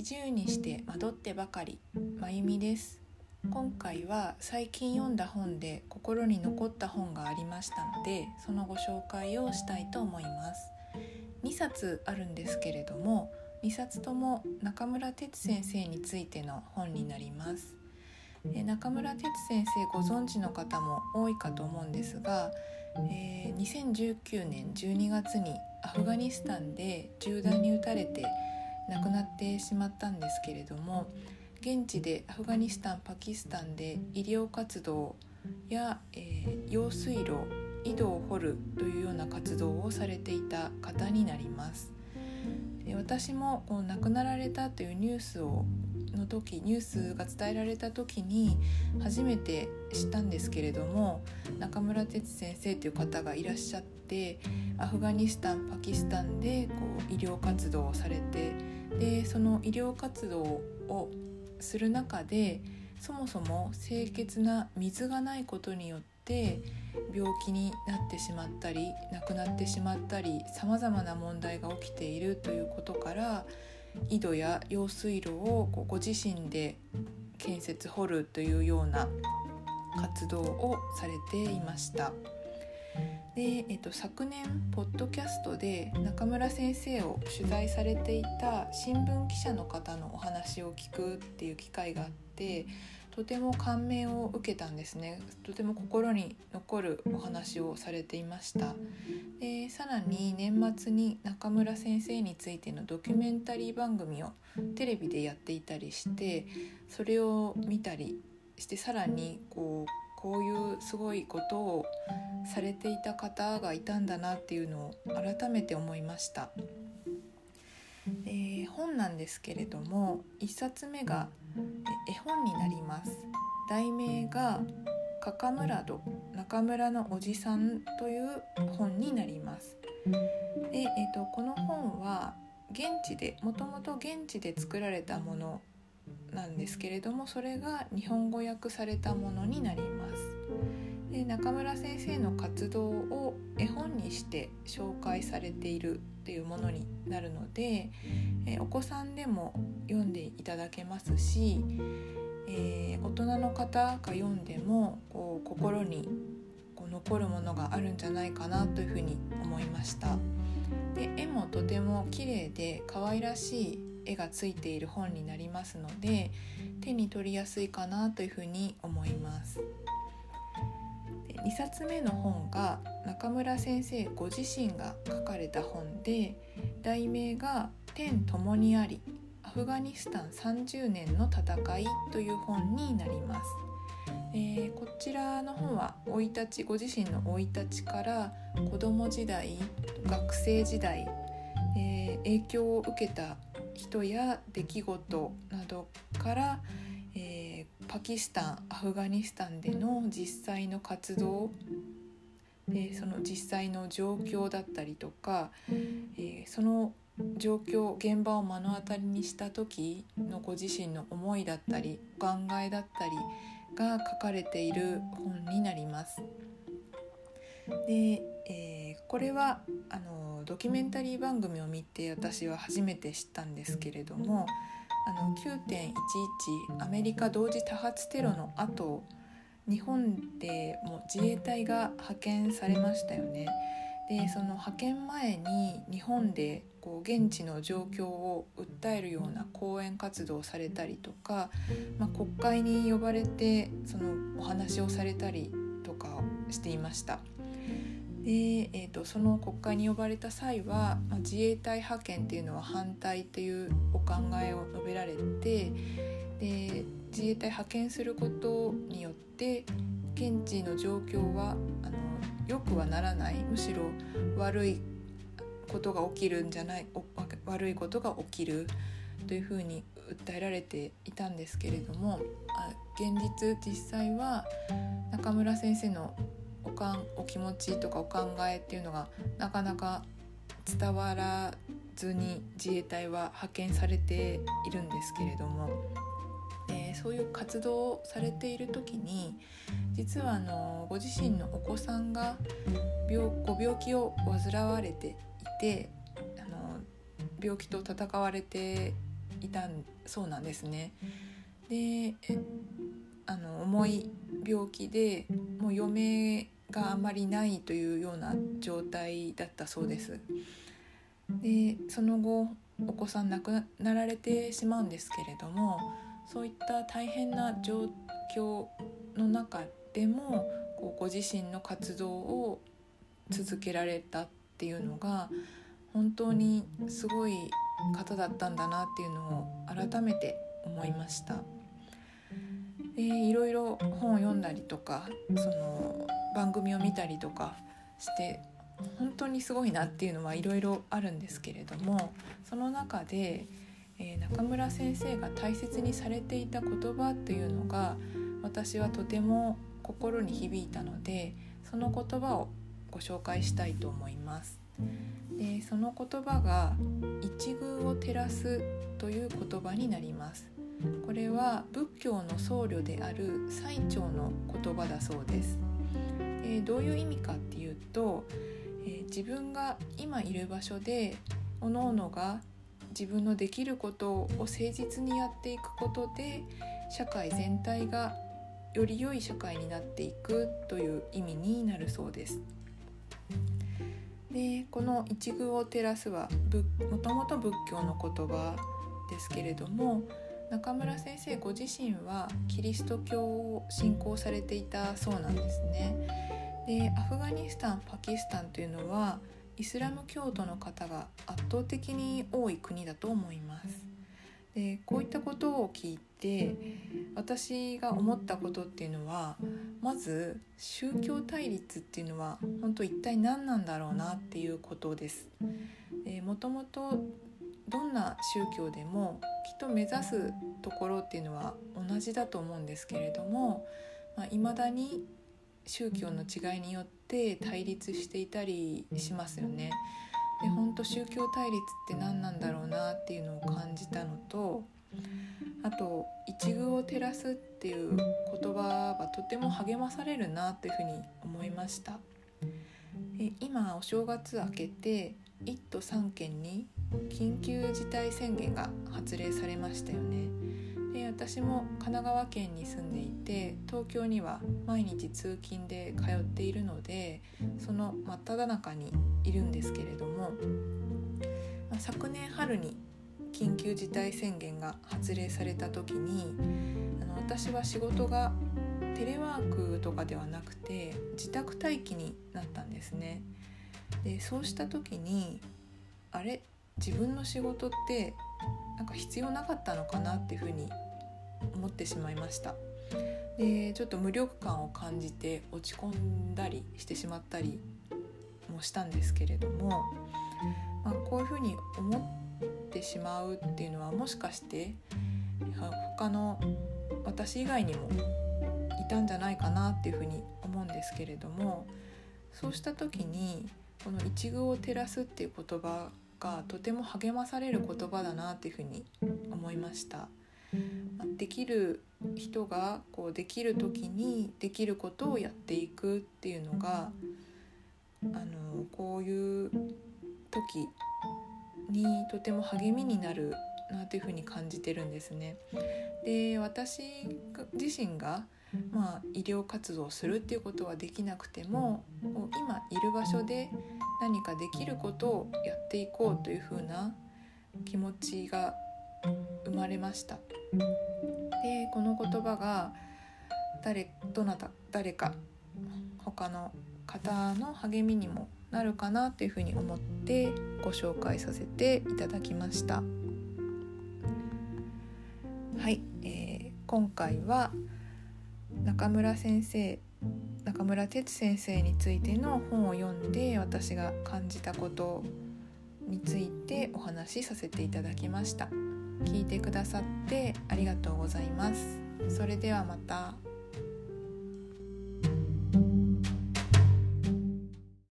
四十にして惑ってばかりまゆみです。今回は最近読んだ本で心に残った本がありましたのでそのご紹介をしたいと思います。2冊あるんですけれども2冊とも中村哲先生についての本になります。中村哲先生ご存知の方も多いかと思うんですが、えー、2019年12月にアフガニスタンで銃弾に撃たれて亡くなってしまったんですけれども現地でアフガニスタンパキスタンで医療活動や、えー、用水路井戸を掘るというような活動をされていた方になります。私もこう亡くなられたというニュースをの時ニュースが伝えられた時に初めて知ったんですけれども中村哲先生という方がいらっしゃってアフガニスタンパキスタンでこう医療活動をされてでその医療活動をする中でそもそも清潔な水がないことによって病気になってしまったり亡くなってしまったりさまざまな問題が起きているということから井戸や用水路をご自身で建設掘るというような活動をされていました。で、えっと、昨年ポッドキャストで中村先生を取材されていた新聞記者の方のお話を聞くっていう機会があってとても感銘を受けたんですね。とても心に残るお話をされていました。でさらに年末に中村先生についてのドキュメンタリー番組をテレビでやっていたりしてそれを見たりしてさらにこうこういうすごいことをされていた方がいたんだなっていうのを改めて思いました。えー、本なんですけれども1冊目が絵本になります題名が「カカムラド中村のおじさん」という本になりますで、えーと、この本は現地でもともと現地で作られたものなんですけれどもそれが日本語訳されたものになりますで中村先生の活動を絵本にして紹介されているっていうものになるので、えお子さんでも読んでいただけますし、えー、大人の方が読んでもこう心にこう残るものがあるんじゃないかなというふうに思いました。で絵もとても綺麗で可愛らしい絵がついている本になりますので手に取りやすいかなというふうに思います。2冊目の本が中村先生ご自身が書かれた本で題名が「天ともにありアフガニスタン30年の戦い」という本になります。えー、こちらの本は生い立ちご自身の生い立ちから子供時代学生時代、えー、影響を受けた人や出来事などから、えー、パキスタンアフガニスタンでの実際の活動でその実際の状況だったりとか、えー、その状況現場を目の当たりにした時のご自身の思いだったりお考えだったりが書かれている本になります。で、えー、これはあのドキュメンタリー番組を見て私は初めて知ったんですけれどもあの9.11アメリカ同時多発テロの後日本でも自衛隊が派遣されましたよね。でその派遣前に日本でこう現地の状況を訴えるような講演活動をされたりとか、まあ、国会に呼ばれてそのお話をされたりとかしていました。で、えーと、その国会に呼ばれた際は、自衛隊派遣っていうのは反対っていうお考えを述べられてで自衛隊派遣することによって現地の状況はあの良くはならないむしろ悪いことが起きるんじゃない悪いことが起きるというふうに訴えられていたんですけれども現実実際は中村先生のおかんお気持ちとかお考えっていうのがなかなか伝わらずに自衛隊は派遣されているんですけれども、えー、そういう活動をされている時に実はあのご自身のお子さんが病ご病気を患われていてあの病気と闘われていたそうなんですね。であの重い病気でう余命があまりないというような状態だったそうです。でその後お子さん亡くなられてしまうんですけれどもそういった大変な状況の中でもこうご自身の活動を続けられたっていうのが本当にすごい方だったんだなっていうのを改めて思いました。でいろいろ本を読んだりとかその番組を見たりとかして本当にすごいなっていうのはいろいろあるんですけれどもその中で、えー、中村先生が大切にされていた言葉というのが私はとても心に響いたのでその言葉をご紹介したいと思います。でその言葉が「一遇を照らす」という言葉になります。これは仏教の僧侶である最澄の言葉だそうです。えー、どういう意味かっていうと、えー、自分が今いる場所で各々が自分のできることを誠実にやっていくことで社会全体がより良い社会になっていくという意味になるそうです。でこの「一遇を照らすは」もともと仏教の言葉ですけれども中村先生ご自身はキリスト教を信仰されていたそうなんですね。でアフガニスタンパキスタンというのはイスラム教徒の方が圧倒的に多い国だと思います。でこういったことを聞いて私が思ったことっていうのはまず宗教対立っていうのは本当一体何なんだろうなっていうことです。もともとどんな宗教でもきっと目指すところっていうのは同じだと思うんですけれどもいまあ、未だに宗教の違いによって対立していたりしますよね。で本当宗教対立って何なんだろうなっていうのを感じたのとあと「一遇を照らす」っていう言葉はとても励まされるなというふうに思いました。今お正月明けて1都3県に緊急事態宣言が発令されましたよねで私も神奈川県に住んでいて東京には毎日通勤で通っているのでその真っ只中にいるんですけれども、まあ、昨年春に緊急事態宣言が発令された時にあの私は仕事がテレワークとかではなくて自宅待機になったんですね。でそうした時にあれ？自分の仕事ってなんか必要なかったのかなっていうふうに思ってしまいました。でちょっと無力感を感じて落ち込んだりしてしまったりもしたんですけれども、まあ、こういうふうに思ってしまうっていうのはもしかして他の私以外にもいたんじゃないかなっていうふうに思うんですけれどもそうした時にこの「一遇を照らす」っていう言葉がとても励まされる言葉だなっていうふうに思いました。できる人がこうできる時にできることをやっていくっていうのがあのこういう時にとても励みになるなというふうに感じてるんですね。で私自身がまあ、医療活動をするっていうことはできなくても今いる場所で何かできることをやっていこうというふうな気持ちが生まれました。でこの言葉が誰どなた誰か他の方の励みにもなるかなというふうに思ってご紹介させていただきました。はい、えー、今回は中村先生中村哲先生についての本を読んで私が感じたことについてお話しさせていただきました。聞いてくださってありがとうございます。それではまた。